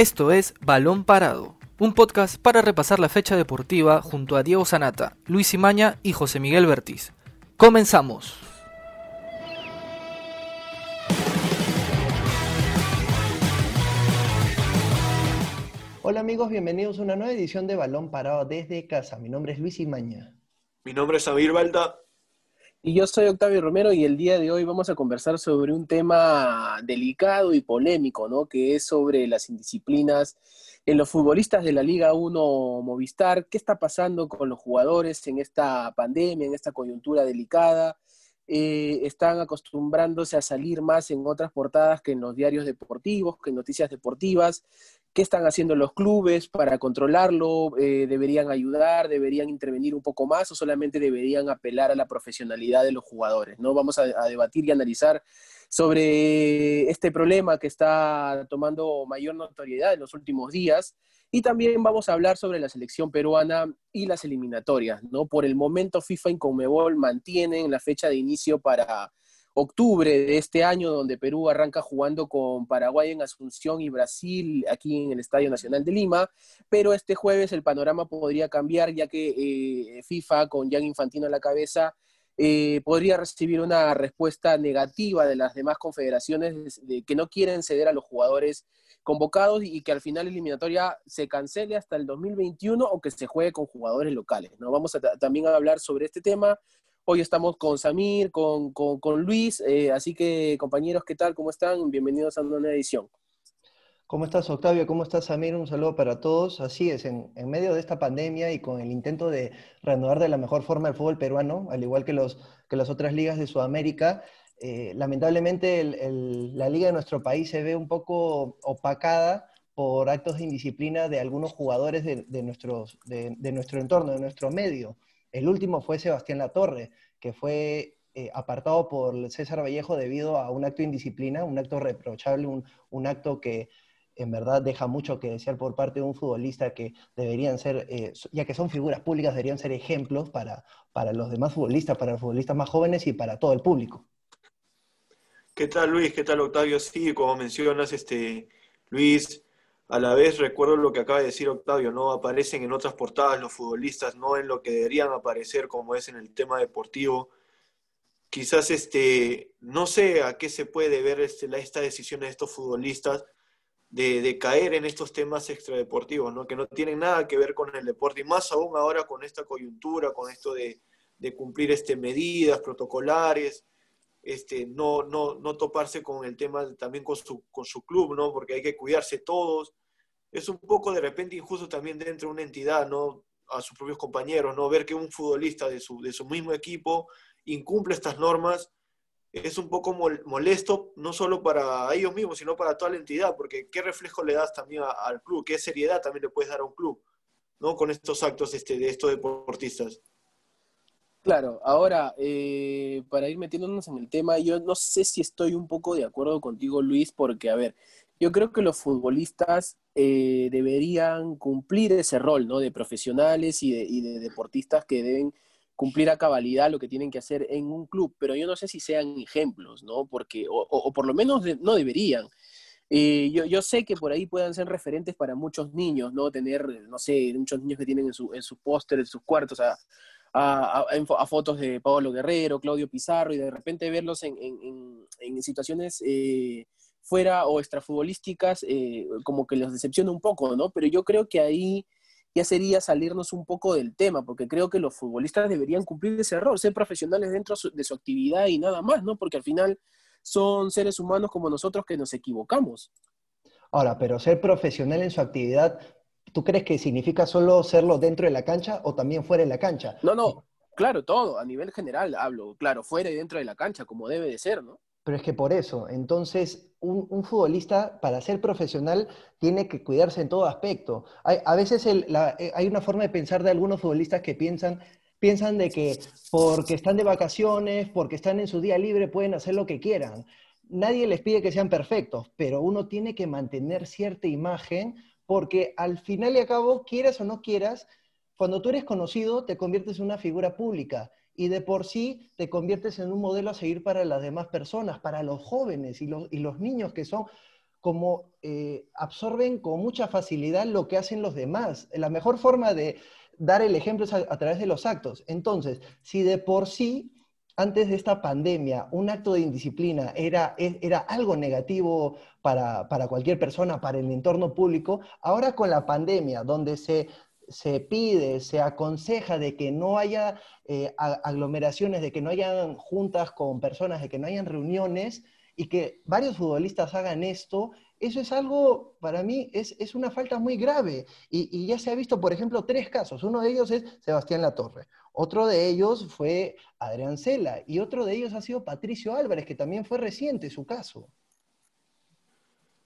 Esto es Balón Parado, un podcast para repasar la fecha deportiva junto a Diego Sanata, Luis Imaña y José Miguel Bertiz. Comenzamos. Hola amigos, bienvenidos a una nueva edición de Balón Parado desde casa. Mi nombre es Luis Imaña. Mi nombre es Abir Balda. Y yo soy Octavio Romero y el día de hoy vamos a conversar sobre un tema delicado y polémico, ¿no? Que es sobre las indisciplinas en los futbolistas de la Liga 1 Movistar. ¿Qué está pasando con los jugadores en esta pandemia, en esta coyuntura delicada? Eh, están acostumbrándose a salir más en otras portadas que en los diarios deportivos, que en noticias deportivas. ¿Qué están haciendo los clubes para controlarlo? Eh, ¿Deberían ayudar? ¿Deberían intervenir un poco más? ¿O solamente deberían apelar a la profesionalidad de los jugadores? ¿no? Vamos a, debatir y analizar sobre este problema que está tomando mayor notoriedad en los últimos días. Y también vamos a hablar sobre la selección peruana y las eliminatorias. ¿no? Por el momento, FIFA y Conmebol mantienen la fecha de inicio para octubre de este año, donde Perú arranca jugando con Paraguay en Asunción y Brasil aquí en el Estadio Nacional de Lima, pero este jueves el panorama podría cambiar ya que eh, FIFA con Jan Infantino a la cabeza eh, podría recibir una respuesta negativa de las demás confederaciones de que no quieren ceder a los jugadores convocados y que al final la eliminatoria se cancele hasta el 2021 o que se juegue con jugadores locales. ¿no? Vamos a también a hablar sobre este tema Hoy estamos con Samir, con, Luis, eh, así que compañeros, ¿qué tal? ¿Cómo están? Bienvenidos a una nueva edición. ¿Cómo estás, Octavio? ¿Cómo estás, Samir? Un saludo para todos. Así es, en, medio de esta pandemia y con el intento de reanudar de la mejor forma el fútbol peruano, al igual que, los, que las otras ligas de Sudamérica, eh, lamentablemente la liga de nuestro país se ve un poco opacada por actos de indisciplina de algunos jugadores de, nuestros, de nuestro entorno, de nuestro medio. El último fue Sebastián Latorre, que fue eh, apartado por César Vallejo debido a un acto de indisciplina, un acto reprochable, un, acto que en verdad deja mucho que desear por parte de un futbolista que deberían ser, eh, ya que son figuras públicas, deberían ser ejemplos para, para los demás futbolistas, para los futbolistas más jóvenes y para todo el público. ¿Qué tal Luis? ¿Qué tal Octavio? Sí, como mencionas, este, Luis, a la vez recuerdo lo que acaba de decir Octavio, ¿no? Aparecen en otras portadas los futbolistas, no en lo que deberían aparecer como es en el tema deportivo. Quizás este, no sé a qué se puede ver este, esta decisión de estos futbolistas de, caer en estos temas extradeportivos, ¿no? Que no tienen nada que ver con el deporte, y más aún ahora con esta coyuntura, con esto de, cumplir este, medidas protocolares, este, no, no, no toparse con el tema también con su, con su club, ¿no? Porque hay que cuidarse todos es un poco de repente injusto también dentro de una entidad, ¿no? A sus propios compañeros, ¿no? Ver que un futbolista de su, de su mismo equipo incumple estas normas es un poco molesto, no solo para ellos mismos, sino para toda la entidad, porque qué reflejo le das también al club, qué seriedad también le puedes dar a un club, ¿no? Con estos actos este, de estos deportistas. Claro, ahora, eh, para ir metiéndonos en el tema, yo no sé si estoy un poco de acuerdo contigo, Luis, porque, a ver, yo creo que los futbolistas eh, deberían cumplir ese rol, ¿no? De profesionales y de, deportistas que deben cumplir a cabalidad lo que tienen que hacer en un club, pero yo no sé si sean ejemplos, ¿no? Porque, o, por lo menos no deberían. Eh, yo, yo, sé que por ahí puedan ser referentes para muchos niños, ¿no? Tener, no sé, muchos niños que tienen en su, en sus pósteres, en sus cuartos, a, a, a, fotos de Pablo Guerrero, Claudio Pizarro, y de repente verlos en, en, en situaciones eh, fuera o extrafutbolísticas, eh, como que los decepciona un poco, ¿no? Pero yo creo que ahí ya sería salirnos un poco del tema, porque creo que los futbolistas deberían cumplir ese rol, ser profesionales dentro de su actividad y nada más, ¿no? Porque al final son seres humanos como nosotros que nos equivocamos. Ahora, pero ser profesional en su actividad, ¿tú crees que significa solo serlo dentro de la cancha o también fuera de la cancha? No, no, claro, todo, a nivel general hablo, claro, fuera y dentro de la cancha, como debe de ser, ¿no? Pero es que por eso, entonces, un, futbolista para ser profesional tiene que cuidarse en todo aspecto. Hay, a veces eh, hay una forma de pensar de algunos futbolistas que piensan, de que porque están de vacaciones, porque están en su día libre, pueden hacer lo que quieran. Nadie les pide que sean perfectos, pero uno tiene que mantener cierta imagen porque al final y a cabo, quieras o no quieras, cuando tú eres conocido, te conviertes en una figura pública y de por sí te conviertes en un modelo a seguir para las demás personas, para los jóvenes y los, y los niños que son como eh, absorben con mucha facilidad lo que hacen los demás. La mejor forma de dar el ejemplo es a, través de los actos. Entonces, si de por sí, antes de esta pandemia, un acto de indisciplina era, era algo negativo para, cualquier persona, para el entorno público, ahora con la pandemia, donde se, se pide, se aconseja de que no haya eh, aglomeraciones, de que no hayan juntas con personas, de que no hayan reuniones, y que varios futbolistas hagan esto, eso es algo, para mí, es, es una falta muy grave. Y, ya se ha visto, por ejemplo, tres casos. Uno de ellos es Sebastián Latorre, otro de ellos fue Adrián Cela y otro de ellos ha sido Patricio Álvarez, que también fue reciente su caso.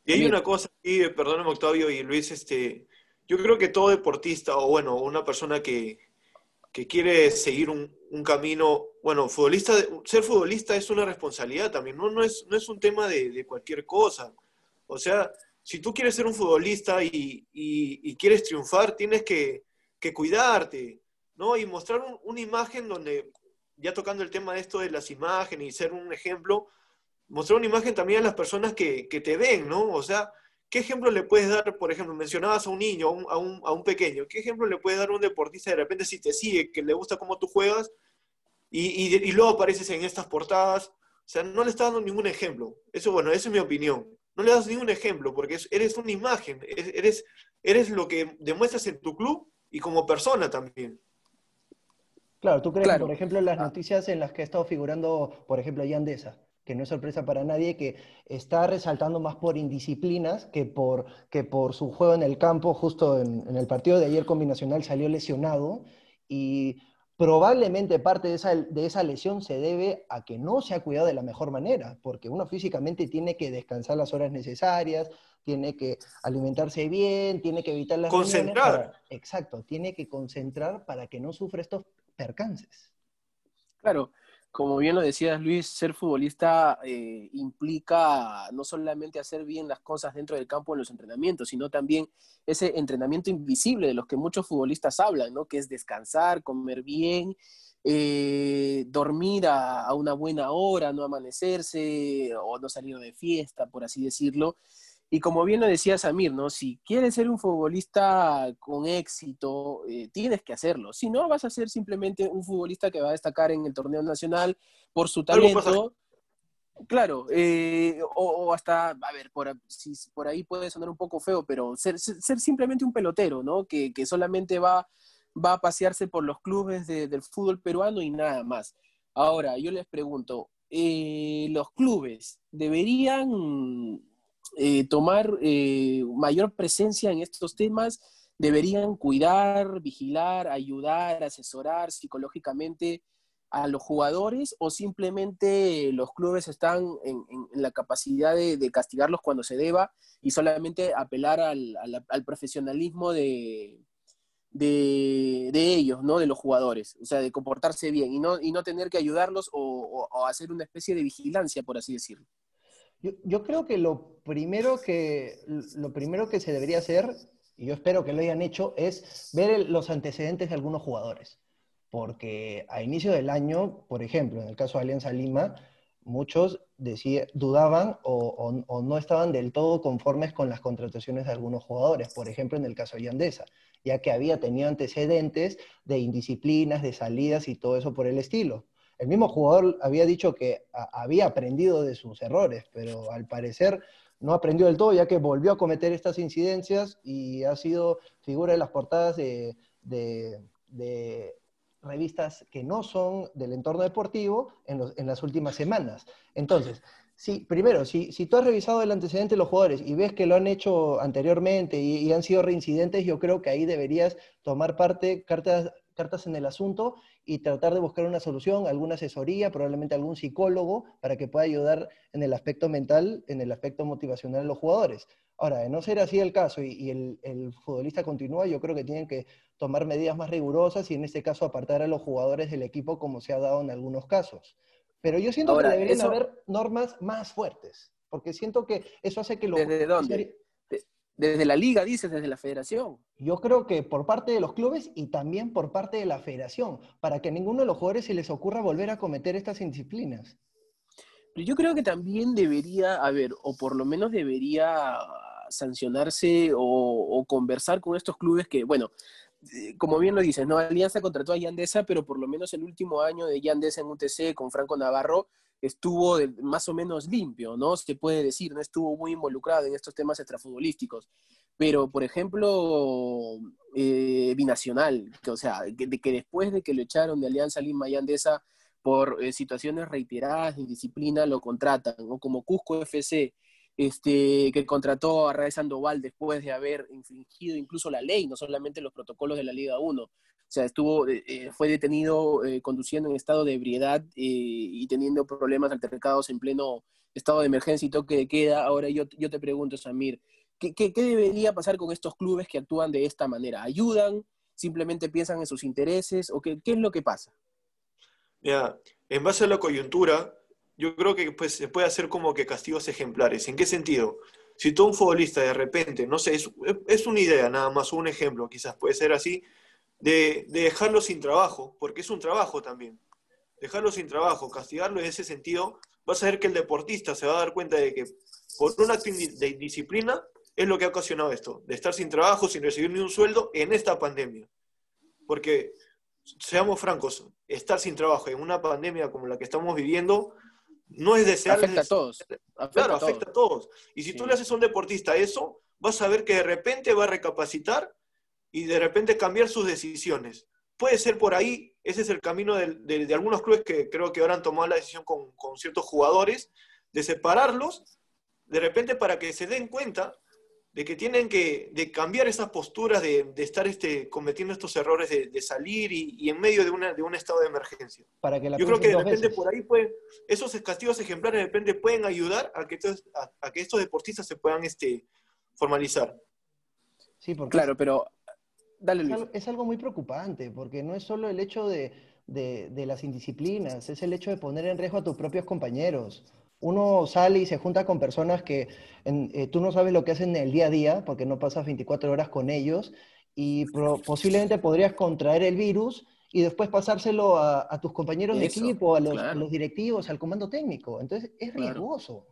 Y hay una cosa aquí, perdóname Octavio y Luis, este, yo creo que todo deportista o bueno, una persona que, que quiere seguir un, un, camino, bueno, futbolista, ser futbolista es una responsabilidad también, no, no, es, no es un tema de, de cualquier cosa. O sea, si tú quieres ser un futbolista y, y, y quieres triunfar, tienes que, que cuidarte, ¿no? Y mostrar una imagen donde, ya tocando el tema de esto de las imágenes y ser un ejemplo, mostrar una imagen también a las personas que, que te ven, ¿no? O sea, ¿Qué ejemplo le puedes dar, por ejemplo, mencionabas a un niño, a un, a un, pequeño, ¿qué ejemplo le puedes dar a un deportista de repente si te sigue, que le gusta cómo tú juegas y, y, luego apareces en estas portadas? O sea, no le estás dando ningún ejemplo. Eso, bueno, esa es mi opinión. No le das ningún ejemplo porque eres una imagen, eres, eres lo que demuestras en tu club y como persona también. Claro, ¿tú crees, por ejemplo, las ah. noticias en las que ha estado figurando, por ejemplo, Yandesa? Que no es sorpresa para nadie, que está resaltando más por indisciplinas que por, que por su juego en el campo. Justo en, el partido de ayer combinacional salió lesionado y probablemente parte de esa, de esa lesión se debe a que no se ha cuidado de la mejor manera, porque uno físicamente tiene que descansar las horas necesarias, tiene que alimentarse bien, tiene que evitar las... Concentrar. exacto, tiene que concentrar para que no sufra estos percances. Claro, como bien lo decías Luis, ser futbolista eh, implica no solamente hacer bien las cosas dentro del campo en los entrenamientos, sino también ese entrenamiento invisible de los que muchos futbolistas hablan, ¿no? que es descansar, comer bien, eh, dormir a, una buena hora, no amanecerse o no salir de fiesta, por así decirlo. Y como bien lo decía Samir, ¿no? Si quieres ser un futbolista con éxito, eh, tienes que hacerlo. Si no, vas a ser simplemente un futbolista que va a destacar en el torneo nacional por su talento. Claro, eh, o, hasta, a ver, por, si, por ahí puede sonar un poco feo, pero ser, ser, simplemente un pelotero, ¿no? Que, que, solamente va, va a pasearse por los clubes del fútbol peruano y nada más. Ahora, yo les pregunto, eh, ¿los clubes deberían eh, tomar eh, mayor presencia en estos temas, deberían cuidar, vigilar, ayudar, asesorar psicológicamente a los jugadores o simplemente los clubes están en, la capacidad de, castigarlos cuando se deba y solamente apelar al, profesionalismo de, de, ellos, ¿no? De los jugadores, o sea, de comportarse bien y no, y no tener que ayudarlos o hacer una especie de vigilancia, por así decirlo. Yo, creo que lo, primero que lo primero que se debería hacer, y yo espero que lo hayan hecho, es ver los antecedentes de algunos jugadores. Porque a inicio del año, por ejemplo, en el caso de Alianza Lima, muchos dudaban o, o, no estaban del todo conformes con las contrataciones de algunos jugadores, por ejemplo en el caso de Yandesa, ya que había tenido antecedentes de indisciplinas, de salidas y todo eso por el estilo. El mismo jugador había dicho que había aprendido de sus errores, pero al parecer no aprendió del todo, ya que volvió a cometer estas incidencias y ha sido figura de las portadas de, revistas que no son del entorno deportivo en, las últimas semanas. Entonces, sí, primero, si, tú has revisado el antecedente de los jugadores y ves que lo han hecho anteriormente y, y han sido reincidentes, yo creo que ahí deberías tomar parte, cartas, cartas en el asunto y tratar de buscar una solución, alguna asesoría, probablemente algún psicólogo para que pueda ayudar en el aspecto mental, en el aspecto motivacional de los jugadores. Ahora, de no ser así el caso y, el, futbolista continúa, yo creo que tienen que tomar medidas más rigurosas y en este caso apartar a los jugadores del equipo como se ha dado en algunos casos. Pero yo siento que deberían haber normas más fuertes, porque siento que eso hace que los... ¿Desde dónde? Desde la liga, dices, desde la federación. Yo creo que por parte de los clubes y también por parte de la federación, para que a ninguno de los jugadores se les ocurra volver a cometer estas indisciplinas. yo creo que también debería haber, o por lo menos debería sancionarse o, conversar con estos clubes que, bueno, como bien lo dices, ¿no? Alianza contrató a Yandesa, pero por lo menos el último año de Yandesa en UTC con Franco Navarro estuvo más o menos limpio, ¿no? Se puede decir, no estuvo muy involucrado en estos temas extrafutbolísticos. Pero, por ejemplo, eh, Binacional, que, o sea, que, que, después de que lo echaron de Alianza Lima y Andesa por eh, situaciones reiteradas de disciplina, lo contratan, ¿no? Como Cusco FC, este, que contrató a Raúl Sandoval después de haber infringido incluso la ley, no solamente los protocolos de la Liga 1. O sea, estuvo, eh, eh, fue detenido conduciendo en estado de ebriedad y teniendo problemas altercados en pleno estado de emergencia y toque de queda. Ahora yo, yo te pregunto, Samir, ¿Qué, debería pasar con estos clubes que actúan de esta manera? ¿Ayudan? ¿Simplemente piensan en sus intereses? ¿O qué, qué es lo que pasa? Mira, en base a la coyuntura, yo creo que pues, se puede hacer como que castigos ejemplares. ¿En qué sentido? Si todo un futbolista de repente, no sé, es, una idea nada más, un ejemplo, quizás puede ser así, de, de, dejarlo sin trabajo, porque es un trabajo también. Dejarlo sin trabajo, castigarlo en ese sentido, vas a ver que el deportista se va a dar cuenta de que por una de disciplina es lo que ha ocasionado esto, de estar sin trabajo, sin recibir ni un sueldo en esta pandemia. Porque, seamos francos, estar sin trabajo en una pandemia como la que estamos viviendo no es deseable. Afecta a todos. claro, afecta a todos. Y si tú le haces a un deportista eso, vas a ver que de repente va a recapacitar y de repente cambiar sus decisiones. Puede ser por ahí, ese es el camino de, algunos clubes que creo que ahora han tomado la decisión con, con ciertos jugadores, de separarlos, de repente para que se den cuenta de que tienen que de cambiar esas posturas de, estar este, cometiendo estos errores de, salir y, en medio de, una, de un estado de emergencia. Para que Yo creo que de repente por ahí pueden, esos castigos ejemplares de repente pueden ayudar a que, estos, a, que estos deportistas se puedan este, formalizar. Sí, porque claro, pero dale Luis. Es, algo muy preocupante, porque no es solo el hecho de, de las indisciplinas, es el hecho de poner en riesgo a tus propios compañeros uno sale y se junta con personas que eh, tú no sabes lo que hacen en el día a día, porque no pasas 24 horas con ellos, y posiblemente podrías contraer el virus y después pasárselo a, tus compañeros de equipo, a los, directivos, al comando técnico. Entonces, es riesgoso.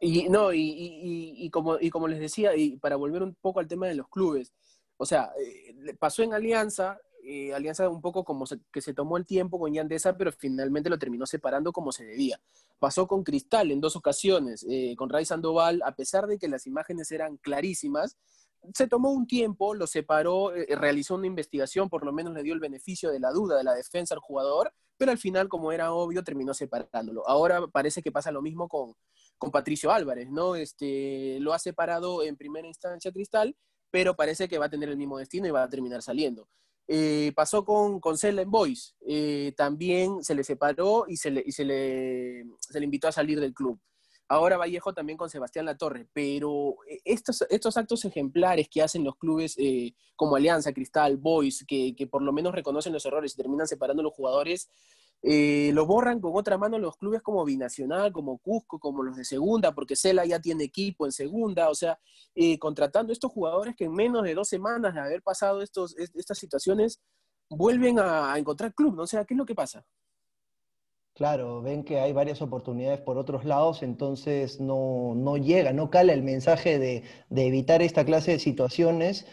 Y no, y, como, y como les decía, y para volver un poco al tema de los clubes, o sea, eh, pasó en Alianza, eh, Alianza un poco como que se tomó el tiempo con Yandesa, pero finalmente lo terminó separando como se debía. Pasó con Cristal en dos ocasiones, eh, con Ray Sandoval, a pesar de que las imágenes eran clarísimas, se tomó un tiempo, lo separó, eh, realizó una investigación, por lo menos le dio el beneficio de la duda de la defensa al jugador, pero al final, como era obvio, terminó separándolo. Ahora parece que pasa lo mismo con, con Patricio Álvarez, ¿no? Este, lo ha separado en primera instancia Cristal, pero parece que va a tener el mismo destino y va a terminar saliendo. Eh, pasó con, con en Boys. Eh, también se le separó y, se le, y se, le, se le invitó a salir del club. Ahora Vallejo también con Sebastián Latorre, pero eh, estos, estos actos ejemplares que hacen los clubes como Alianza, Cristal, Boys, que, que, por lo menos reconocen los errores y terminan separando a los jugadores, eh, lo borran con otra mano los clubes como Binacional, como Cusco, como los de segunda, porque Cela ya tiene equipo en segunda, o sea, eh, contratando estos jugadores que en menos de dos semanas de haber pasado estos, estas situaciones vuelven a, encontrar club, ¿no? O sea, ¿qué es lo que pasa? Claro, ven que hay varias oportunidades por otros lados, entonces no, no llega, no cala el mensaje de, de evitar esta clase de situaciones,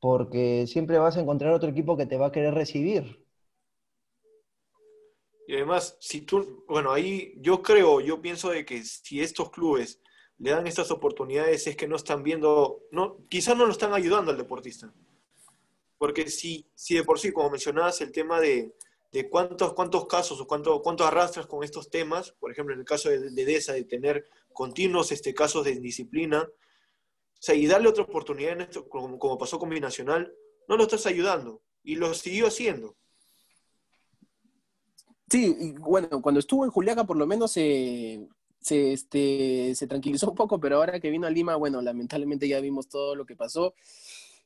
porque siempre vas a encontrar otro equipo que te va a querer recibir. Y además, si tú, bueno, ahí yo creo, yo pienso de que si estos clubes le dan estas oportunidades es que no están viendo, no, quizás no lo están ayudando al deportista. Porque si, si de por sí, como mencionabas, el tema de, de cuántos, cuántos casos o cuánto, cuánto arrastras con estos temas, por ejemplo, en el caso de, de DESA, de tener continuos este, casos de indisciplina, o sea, y darle otra oportunidad en esto, como, como pasó con Binacional, no lo estás ayudando. Y lo siguió haciendo. Sí, bueno, cuando estuvo en Juliaca por lo menos se, este, se tranquilizó un poco, pero ahora que vino a Lima, bueno, lamentablemente ya vimos todo lo que pasó.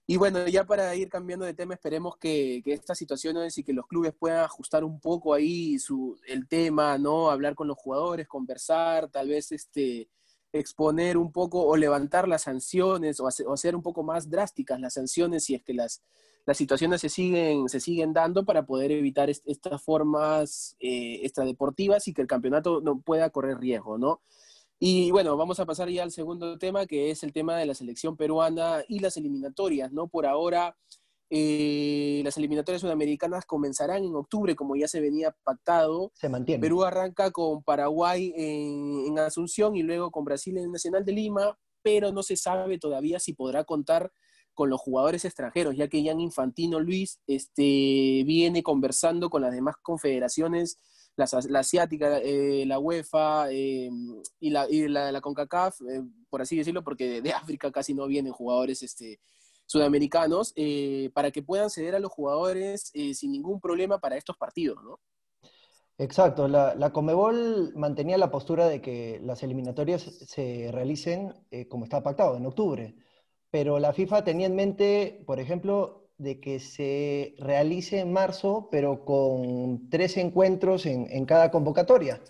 Y bueno, ya para ir cambiando de tema, esperemos que, que estas situaciones y que los clubes puedan ajustar un poco ahí su, el tema, ¿no? Hablar con los jugadores, conversar, tal vez este, exponer un poco o levantar las sanciones o hacer, o hacer un poco más drásticas las sanciones si es que las, las situaciones se siguen, se siguen dando para poder evitar estas formas eh, extradeportivas y que el campeonato no pueda correr riesgo, ¿no? Y bueno, vamos a pasar ya al segundo tema, que es el tema de la selección peruana y las eliminatorias, ¿no? Por ahora, eh, las eliminatorias sudamericanas comenzarán en octubre, como ya se venía pactado. Se mantiene. Perú arranca con Paraguay en, en Asunción y luego con Brasil en el Nacional de Lima, pero no se sabe todavía si podrá contar con los jugadores extranjeros, ya que Jan Infantino Luis este, viene conversando con las demás confederaciones, la, asiática, eh, la UEFA eh, y, la, la, CONCACAF, eh, por así decirlo, porque de, África casi no vienen jugadores este, sudamericanos, para que puedan ceder a los jugadores sin ningún problema para estos partidos, ¿no? Exacto, la, la, Comebol mantenía la postura de que las eliminatorias se realicen como está pactado, en octubre pero la FIFA tenía en mente, por ejemplo, de que se realice en marzo, pero con tres encuentros en, cada convocatoria,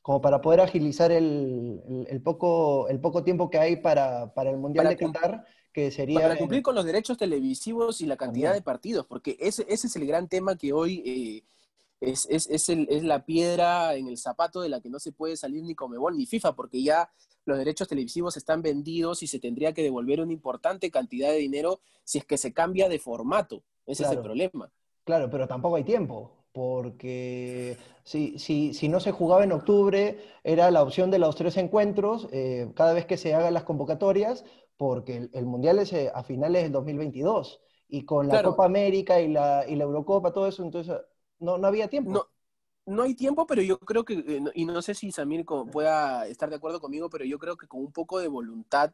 como para poder agilizar el, poco, el poco tiempo que hay para, el Mundial de Qatar, que sería... Para cumplir con los derechos televisivos y la cantidad de partidos, porque ese, ese es el gran tema que hoy... Eh, es, es, es, el, es, la piedra en el zapato de la que no se puede salir ni Comebol ni FIFA, porque ya los derechos televisivos están vendidos y se tendría que devolver una importante cantidad de dinero si es que se cambia de formato. Ese es el problema. Claro, pero tampoco hay tiempo, porque si, si, si, no se jugaba en octubre, era la opción de los tres encuentros eh, cada vez que se hagan las convocatorias, porque el, Mundial es eh, a finales del 2022. Y con la Copa América y la, y la Eurocopa, todo eso, entonces no, no había tiempo. No, no hay tiempo, pero yo creo que, eh, y no sé si Samir pueda estar de acuerdo conmigo, pero yo creo que con un poco de voluntad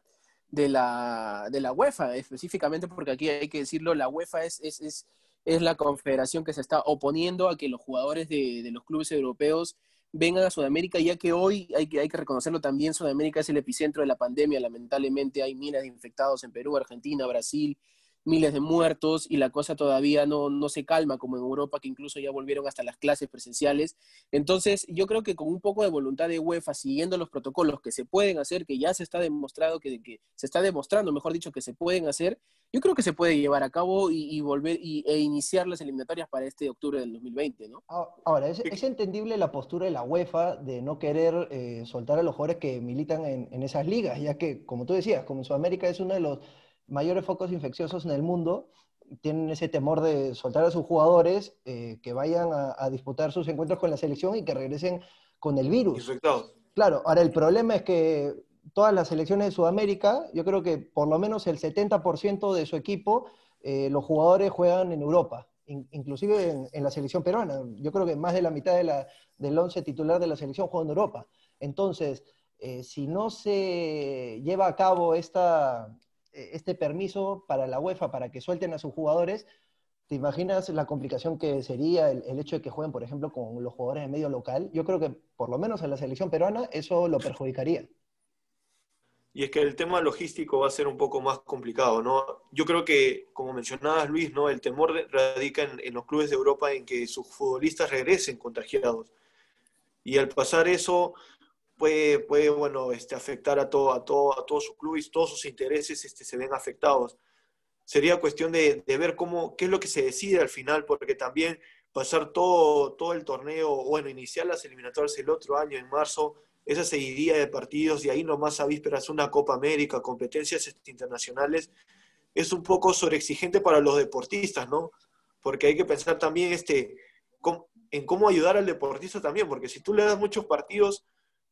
de la, de la UEFA, específicamente porque aquí hay que decirlo, la UEFA es, es, es, es la confederación que se está oponiendo a que los jugadores de, de, los clubes europeos vengan a Sudamérica, ya que hoy hay que, hay que reconocerlo también, Sudamérica es el epicentro de la pandemia, lamentablemente hay miles de infectados en Perú, Argentina, Brasil, miles de muertos y la cosa todavía no, no se calma como en Europa, que incluso ya volvieron hasta las clases presenciales. Entonces, yo creo que con un poco de voluntad de UEFA, siguiendo los protocolos que se pueden hacer, que ya se está demostrado, que, que se está demostrando, mejor dicho, que se pueden hacer, yo creo que se puede llevar a cabo y, volver y, e iniciar las eliminatorias para este octubre del 2020, ¿no? Ahora, es, entendible la postura de la UEFA de no querer eh, soltar a los jugadores que militan en, en esas ligas, ya que, como tú decías, como en Sudamérica es uno de los mayores focos infecciosos en el mundo tienen ese temor de soltar a sus jugadores eh, que vayan a, disputar sus encuentros con la selección y que regresen con el virus. Infectados. Claro, ahora el problema es que todas las selecciones de Sudamérica, yo creo que por lo menos el 70% de su equipo, eh, los jugadores juegan en Europa, inclusive en, la selección peruana. Yo creo que más de la mitad de la, del once titular de la selección juega en Europa. Entonces, eh, si no se lleva a cabo esta, este permiso para la UEFA para que suelten a sus jugadores, ¿te imaginas la complicación que sería el, hecho de que jueguen, por ejemplo, con los jugadores de medio local? Yo creo que por lo menos en la selección peruana eso lo perjudicaría. Y es que el tema logístico va a ser un poco más complicado, ¿no? Yo creo que, como mencionabas, Luis, ¿no? El temor radica en, en los clubes de Europa en que sus futbolistas regresen contagiados. Y al pasar eso, puede, puede bueno, este, afectar a todo, a todo, a todos sus clubes, todos sus intereses este, se ven afectados. Sería cuestión de, de, ver cómo, qué es lo que se decide al final, porque también pasar todo, todo el torneo, bueno, iniciar las eliminatorias el otro año, en marzo, esa seguidilla de partidos y ahí nomás a vísperas una Copa América, competencias este, internacionales, es un poco sobreexigente para los deportistas, ¿no? Porque hay que pensar también este, en cómo ayudar al deportista también, porque si tú le das muchos partidos,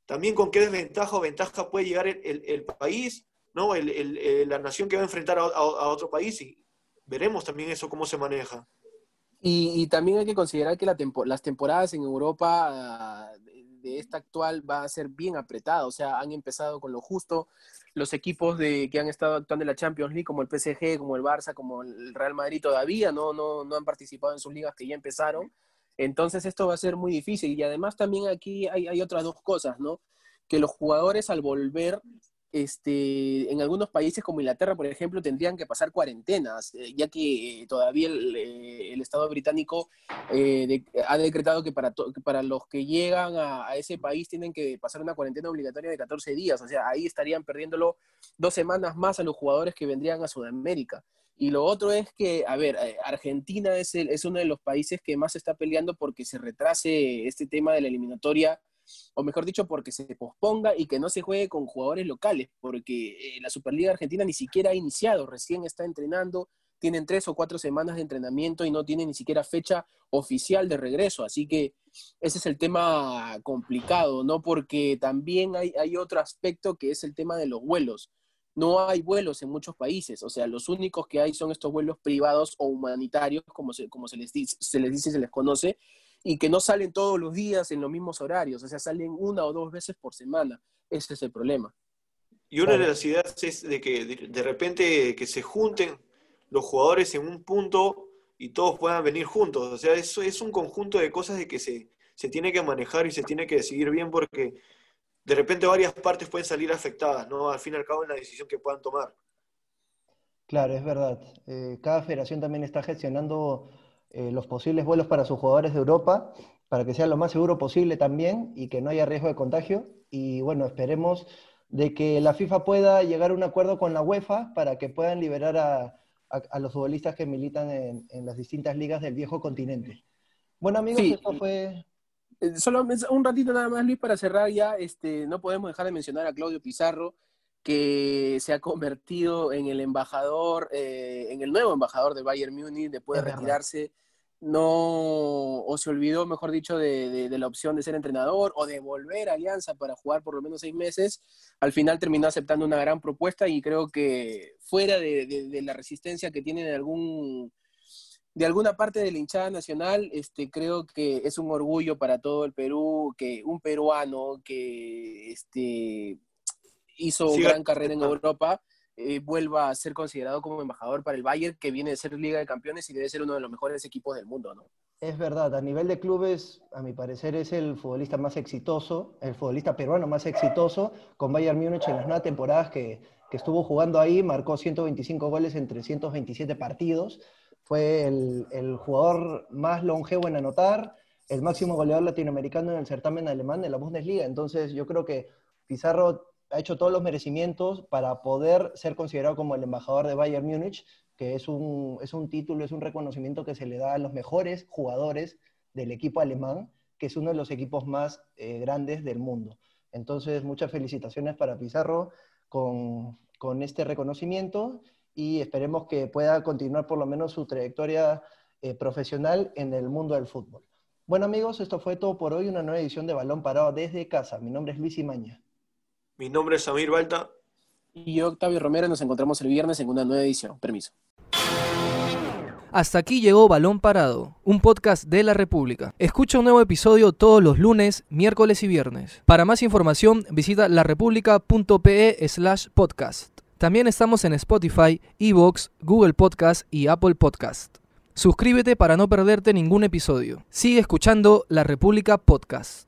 también con qué desventaja o ventaja puede llegar el, país, ¿no? la nación que va a enfrentar a, otro país y veremos también eso cómo se maneja. Y, también hay que considerar que las temporadas en Europa de, esta actual va a ser bien apretada, o sea, han empezado con lo justo, los equipos de, que han estado actuando en la Champions League, como el PSG, como el Barça, como el Real Madrid, todavía no, no, no han participado en sus ligas que ya empezaron. Entonces esto va a ser muy difícil. Y además también aquí hay, otras dos cosas, ¿no? Que los jugadores al volver, este, en algunos países como Inglaterra, por ejemplo, tendrían que pasar cuarentenas, eh, ya que eh, todavía el, eh, Estado británico ha decretado que para, para los que llegan a, a, ese país tienen que pasar una cuarentena obligatoria de 14 días. O sea, ahí estarían perdiéndolo dos semanas más a los jugadores que vendrían a Sudamérica. Y lo otro es que, a ver, eh, Argentina es, el, es uno de los países que más está peleando porque se retrase este tema de la eliminatoria, o mejor dicho, porque se posponga y que no se juegue con jugadores locales, porque eh, la Superliga Argentina ni siquiera ha iniciado, recién está entrenando, tienen tres o cuatro semanas de entrenamiento y no tienen ni siquiera fecha oficial de regreso. Así que ese es el tema complicado, ¿no? Porque también hay, hay otro aspecto que es el tema de los vuelos no hay vuelos en muchos países, o sea, los únicos que hay son estos vuelos privados o humanitarios, como se, como se, les, dice, se les dice, se les conoce, y que no salen todos los días en los mismos horarios, o sea, salen una o dos veces por semana. Ese es el problema. Y una de las ideas es de que de repente que se junten los jugadores en un punto y todos puedan venir juntos. O sea, eso es un conjunto de cosas de que se, se tiene que manejar y se tiene que decidir bien porque de repente varias partes pueden salir afectadas, ¿no? Al fin y al cabo en la decisión que puedan tomar. Claro, es verdad. Eh, cada federación también está gestionando eh, los posibles vuelos para sus jugadores de Europa, para que sea lo más seguro posible también y que no haya riesgo de contagio. Y bueno, esperemos de que la FIFA pueda llegar a un acuerdo con la UEFA para que puedan liberar a, los futbolistas que militan en, las distintas ligas del viejo continente. Bueno amigos, esto fue solo un ratito nada más, Luis, para cerrar ya, este, no podemos dejar de mencionar a Claudio Pizarro, que se ha convertido en el embajador, eh, en el nuevo embajador de Bayern Múnich, después de retirarse, no, o se olvidó, mejor dicho, de, la opción de ser entrenador o de volver a Alianza para jugar por lo menos seis meses. Al final terminó aceptando una gran propuesta y creo que fuera de, de la resistencia que tiene algún de alguna parte de la hinchada nacional, este, creo que es un orgullo para todo el Perú que un peruano que este, hizo una gran carrera en Europa eh, vuelva a ser considerado como embajador para el Bayern, que viene de ser Liga de Campeones y debe ser uno de los mejores equipos del mundo, ¿no? Es verdad, a nivel de clubes, a mi parecer es el futbolista más exitoso, el futbolista peruano más exitoso, con Bayern Múnich en las nueve temporadas que, que estuvo jugando ahí, marcó 125 goles en 327 partidos, fue el, jugador más longevo en anotar, el máximo goleador latinoamericano en el certamen alemán de la Bundesliga. Entonces yo creo que Pizarro ha hecho todos los merecimientos para poder ser considerado como el embajador de Bayern Múnich, que es un, es un título, es un reconocimiento que se le da a los mejores jugadores del equipo alemán, que es uno de los equipos más eh, grandes del mundo. Entonces, muchas felicitaciones para Pizarro con, con este reconocimiento y esperemos que pueda continuar por lo menos su trayectoria eh, profesional en el mundo del fútbol. Bueno amigos, esto fue todo por hoy, una nueva edición de Balón Parado desde casa. Mi nombre es Luis Imaña. Mi nombre es Samir Balta. Y yo, Octavio Romero, nos encontramos el viernes en una nueva edición. Permiso. Hasta aquí llegó Balón Parado, un podcast de la República. Escucha un nuevo episodio todos los lunes, miércoles y viernes. Para más información visita larepublica.pe slash podcast. También estamos en Spotify, Evox, Google Podcast y Apple Podcast. Suscríbete para no perderte ningún episodio. Sigue escuchando La República Podcast.